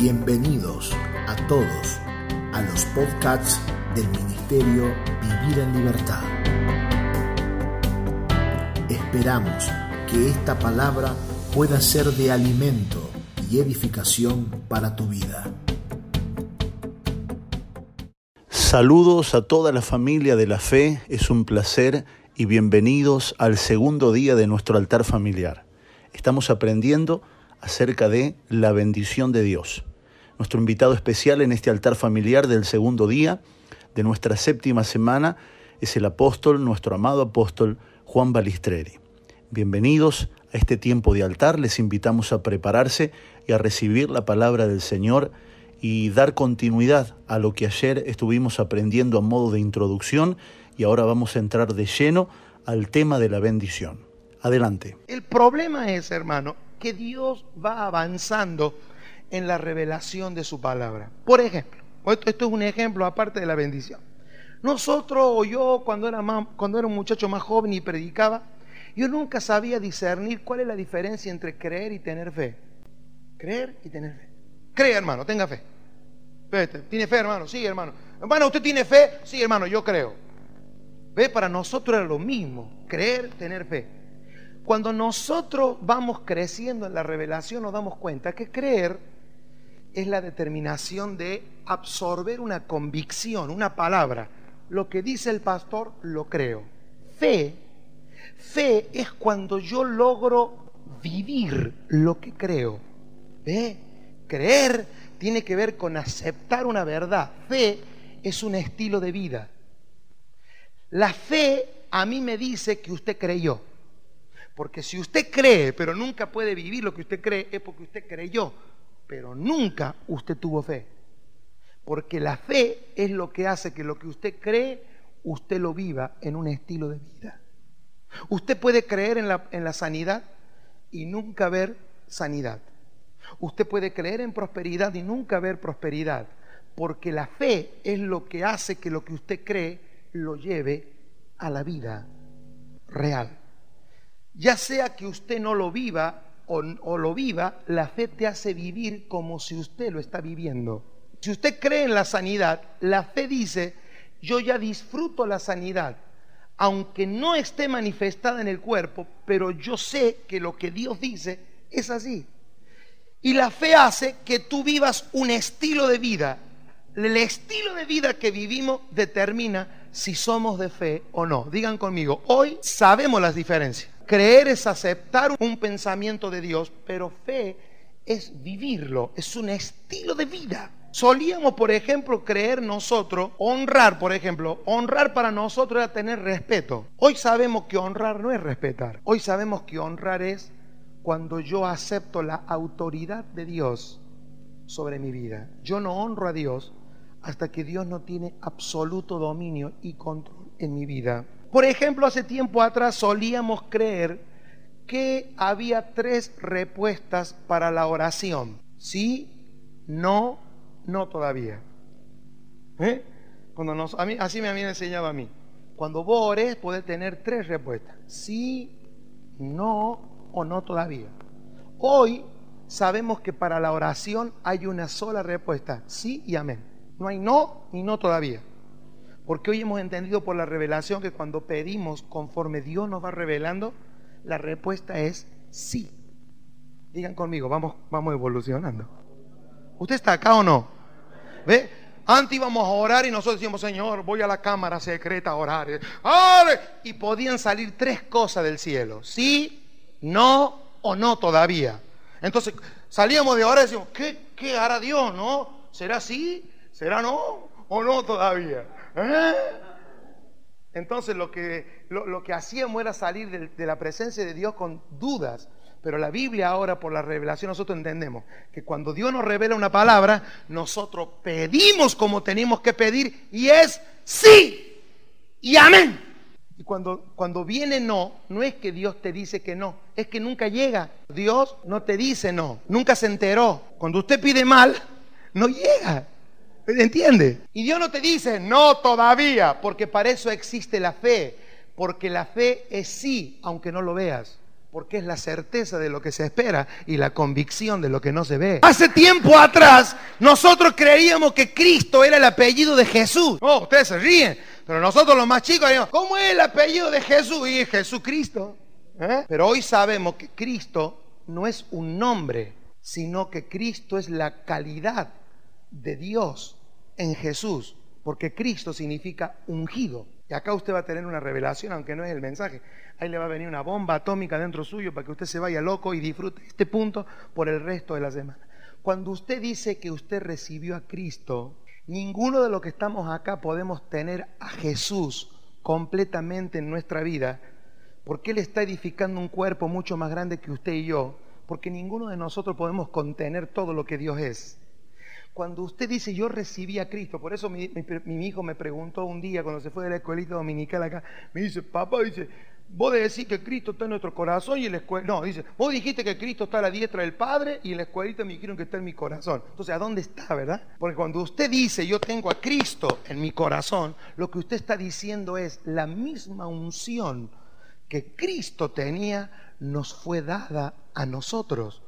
Bienvenidos a todos a los podcasts del Ministerio Vivir en Libertad. Esperamos que esta palabra pueda ser de alimento y edificación para tu vida. Saludos a toda la familia de la fe, es un placer y bienvenidos al segundo día de nuestro altar familiar. Estamos aprendiendo acerca de la bendición de Dios. Nuestro invitado especial en este altar familiar del segundo día de nuestra séptima semana es el apóstol, nuestro amado apóstol Juan Balistreri. Bienvenidos a este tiempo de altar, les invitamos a prepararse y a recibir la palabra del Señor y dar continuidad a lo que ayer estuvimos aprendiendo a modo de introducción y ahora vamos a entrar de lleno al tema de la bendición. Adelante. El problema es, hermano, que Dios va avanzando en la revelación de su palabra. Por ejemplo, esto, es un ejemplo aparte de la bendición. Nosotros o yo cuando era, más, cuando era un muchacho más joven y predicaba, yo nunca sabía discernir cuál es la diferencia entre creer y tener fe. Creer y tener fe. Cree, hermano, tenga fe. ¿Tiene fe, hermano? Sí, hermano. Hermano, ¿usted tiene fe? Sí, hermano, yo creo. ¿Ve? Para nosotros era lo mismo. Creer, tener fe. Cuando nosotros vamos creciendo en la revelación nos damos cuenta que creer es la determinación de absorber una convicción, una palabra. Lo que dice el pastor, lo creo. Fe, fe es cuando yo logro vivir lo que creo. ¿Ve? Creer tiene que ver con aceptar una verdad. Fe es un estilo de vida. La fe a mí me dice que usted creyó. Porque si usted cree, pero nunca puede vivir lo que usted cree, es porque usted creyó pero nunca usted tuvo fe. Porque la fe es lo que hace que lo que usted cree, usted lo viva en un estilo de vida. Usted puede creer en la, en la sanidad y nunca ver sanidad. Usted puede creer en prosperidad y nunca ver prosperidad. Porque la fe es lo que hace que lo que usted cree lo lleve a la vida real. Ya sea que usted no lo viva o, lo viva, la fe te hace vivir como si usted lo está viviendo. Si usted cree en la sanidad, la fe dice, yo ya disfruto la sanidad, aunque no esté manifestada en el cuerpo, pero yo sé que lo que Dios dice es así. Y la fe hace que tú vivas un estilo de vida. El estilo de vida que vivimos determina si somos de fe o no. Digan conmigo, hoy sabemos las diferencias. Creer es aceptar un pensamiento de Dios, pero fe es vivirlo, es un estilo de vida. Solíamos, por ejemplo, creer nosotros, honrar, por ejemplo, honrar para nosotros era tener respeto. Hoy sabemos que honrar no es respetar. Hoy sabemos que honrar es cuando yo acepto la autoridad de Dios sobre mi vida. Yo no honro a Dios hasta que Dios no tiene absoluto dominio y control en mi vida. Por ejemplo, hace tiempo atrás solíamos creer que había tres respuestas para la oración. Sí, no, no todavía. ¿Eh? Cuando nos, a mí, así me habían enseñado a mí. Cuando vos ores, podés tener tres respuestas. Sí, no o no todavía. Hoy sabemos que para la oración hay una sola respuesta, sí y amén. No hay no ni no todavía. Porque hoy hemos entendido por la revelación que cuando pedimos conforme Dios nos va revelando, la respuesta es sí. Digan conmigo, vamos, vamos evolucionando. ¿Usted está acá o no? ¿Ve? Antes íbamos a orar y nosotros decíamos, Señor, voy a la cámara secreta a orar. Y podían salir tres cosas del cielo. Sí, no o no todavía. Entonces salíamos de orar y decíamos, ¿qué, qué hará Dios? ¿No? ¿Será sí? ¿Será no? ¿O no todavía? ¿Eh? Entonces lo que, lo, que hacíamos era salir de, la presencia de Dios con dudas. Pero la Biblia ahora, por la revelación, nosotros entendemos que cuando Dios nos revela una palabra, nosotros pedimos como tenemos que pedir y es sí y amén. Y cuando, cuando viene no, no es que Dios te dice que no, es que nunca llega. Dios no te dice no, nunca se enteró. Cuando usted pide mal, no llega. ¿Entiende? Y Dios no te dice, no todavía, porque para eso existe la fe, porque la fe es sí, aunque no lo veas. Porque es la certeza de lo que se espera y la convicción de lo que no se ve. Hace tiempo atrás nosotros creíamos que Cristo era el apellido de Jesús. Oh, ustedes se ríen. Pero nosotros los más chicos ¿cómo es el apellido de Jesús? Y es Jesucristo. ¿Eh? Pero hoy sabemos que Cristo no es un nombre, sino que Cristo es la calidad de Dios en Jesús, porque Cristo significa ungido. Y acá usted va a tener una revelación, aunque no es el mensaje. Ahí le va a venir una bomba atómica dentro suyo para que usted se vaya loco y disfrute este punto por el resto de la semana. Cuando usted dice que usted recibió a Cristo, ninguno de los que estamos acá podemos tener a Jesús completamente en nuestra vida porque Él está edificando un cuerpo mucho más grande que usted y yo, porque ninguno de nosotros podemos contener todo lo que Dios es. Cuando usted dice yo recibí a Cristo, por eso mi, hijo me preguntó un día cuando se fue de la escuelita dominical acá, me dice, papá, dice, vos decís que Cristo está en nuestro corazón y en la escuela, no, dice, vos dijiste que Cristo está a la diestra del Padre y en la escuelita me dijeron que está en mi corazón. Entonces, ¿a dónde está, verdad? Porque cuando usted dice yo tengo a Cristo en mi corazón, lo que usted está diciendo es la misma unción que Cristo tenía nos fue dada a nosotros,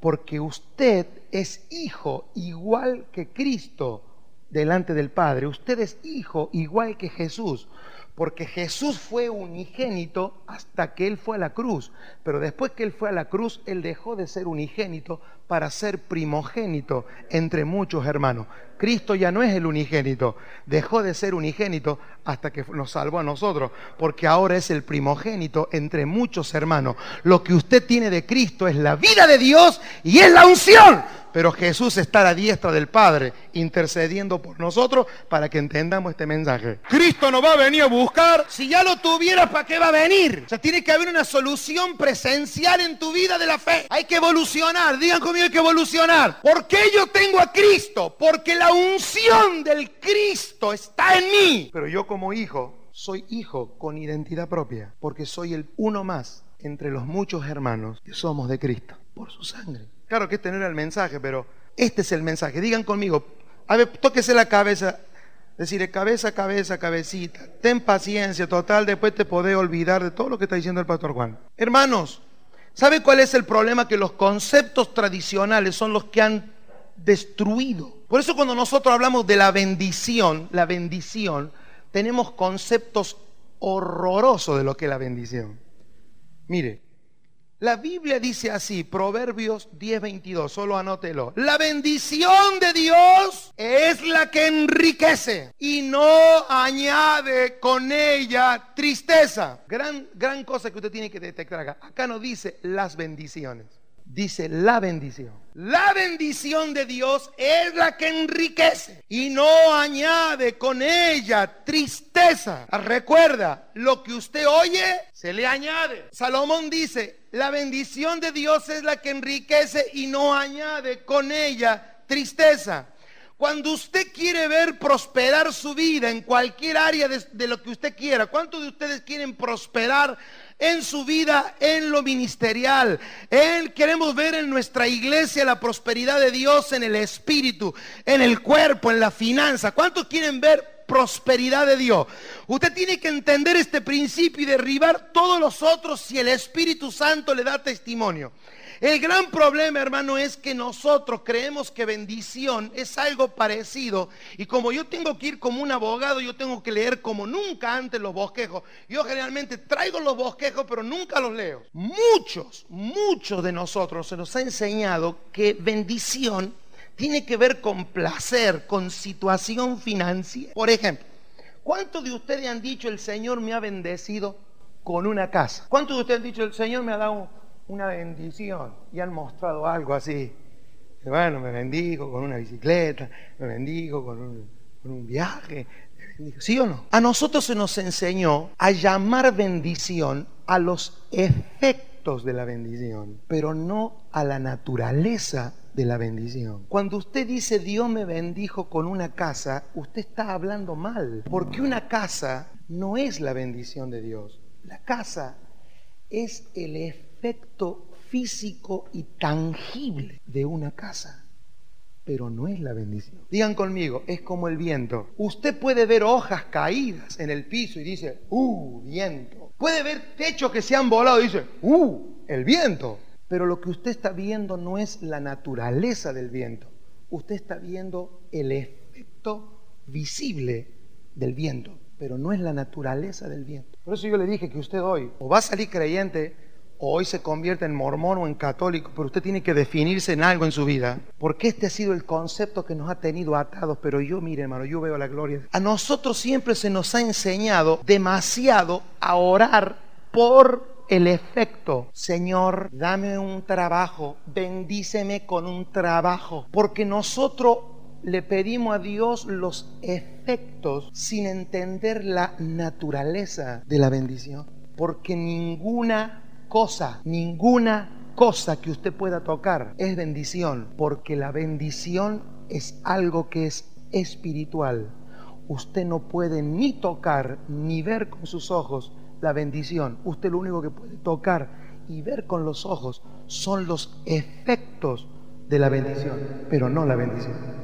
porque usted es hijo igual que Cristo delante del Padre, usted es hijo igual que Jesús, porque Jesús fue unigénito hasta que Él fue a la cruz, pero después que Él fue a la cruz, Él dejó de ser unigénito para ser primogénito entre muchos hermanos. Cristo ya no es el unigénito, dejó de ser unigénito hasta que nos salvó a nosotros, porque ahora es el primogénito entre muchos hermanos. Lo que usted tiene de Cristo es la vida de Dios y es la unción pero Jesús está a la diestra del Padre intercediendo por nosotros para que entendamos este mensaje. Cristo no va a venir a buscar. Si ya lo tuviera, ¿para qué va a venir? O sea, tiene que haber una solución presencial en tu vida de la fe. Hay que evolucionar. Digan conmigo, hay que evolucionar. ¿Por qué yo tengo a Cristo? Porque la unción del Cristo está en mí. Pero yo como hijo, soy hijo con identidad propia, porque soy el uno más entre los muchos hermanos que somos de Cristo, por su sangre. Claro que este no era el mensaje, pero este es el mensaje. Digan conmigo, a ver, tóquese la cabeza. Decirle cabeza, cabeza, cabecita. Ten paciencia, total, después te podés olvidar de todo lo que está diciendo el pastor Juan. Hermanos, ¿sabe cuál es el problema? Que los conceptos tradicionales son los que han destruido. Por eso cuando nosotros hablamos de la bendición, la bendición, tenemos conceptos horrorosos de lo que es la bendición. Mire, la Biblia dice así, Proverbios 10:22, solo anótelo. La bendición de Dios es la que enriquece y no añade con ella tristeza. Gran, gran cosa que usted tiene que detectar acá. Acá no dice las bendiciones dice la bendición. La bendición de Dios es la que enriquece y no añade con ella tristeza. Recuerda, lo que usted oye, se le añade. Salomón dice, la bendición de Dios es la que enriquece y no añade con ella tristeza. Cuando usted quiere ver prosperar su vida en cualquier área de, de, lo que usted quiera, ¿cuántos de ustedes quieren prosperar en su vida, en lo ministerial. En, queremos ver en nuestra iglesia la prosperidad de Dios en el espíritu, en el cuerpo, en la finanza. ¿Cuántos quieren ver prosperidad de Dios? Usted tiene que entender este principio y derribar todos los otros si el Espíritu Santo le da testimonio. El gran problema, hermano, es que nosotros creemos que bendición es algo parecido. Y como yo tengo que ir como un abogado, yo tengo que leer como nunca antes los bosquejos. Yo generalmente traigo los bosquejos, pero nunca los leo. Muchos, muchos de nosotros se nos ha enseñado que bendición tiene que ver con placer, con situación financiera. Por ejemplo, ¿cuántos de ustedes han dicho el Señor me ha bendecido con una casa? ¿Cuántos de ustedes han dicho el Señor me ha dado una bendición y han mostrado algo así. Bueno, me bendigo con una bicicleta, me bendigo con un, viaje, ¿sí o no? A nosotros se nos enseñó a llamar bendición a los efectos de la bendición, pero no a la naturaleza de la bendición. Cuando usted dice Dios me bendijo con una casa, usted está hablando mal, porque una casa no es la bendición de Dios. La casa es el efecto físico y tangible de una casa, pero no es la bendición. Digan conmigo, es como el viento. Usted puede ver hojas caídas en el piso y dice, ¡uh, viento! Puede ver techos que se han volado y dice, ¡uh, el viento. Pero lo que usted está viendo no es la naturaleza del viento. Usted está viendo el efecto visible del viento, pero no es la naturaleza del viento. Por eso yo le dije que usted hoy o va a salir creyente o hoy se convierte en mormón o en católico, pero usted tiene que definirse en algo en su vida, porque este ha sido el concepto que nos ha tenido atados, pero yo, mire hermano, yo veo la gloria. A nosotros siempre se nos ha enseñado demasiado a orar por el efecto. Señor, dame un trabajo, bendíceme con un trabajo, porque nosotros le pedimos a Dios los efectos sin entender la naturaleza de la bendición, porque ninguna cosa, ninguna cosa que usted pueda tocar es bendición, porque la bendición es algo que es espiritual. Usted no puede ni tocar ni ver con sus ojos la bendición. Usted lo único que puede tocar y ver con los ojos son los efectos de la bendición, pero no la bendición.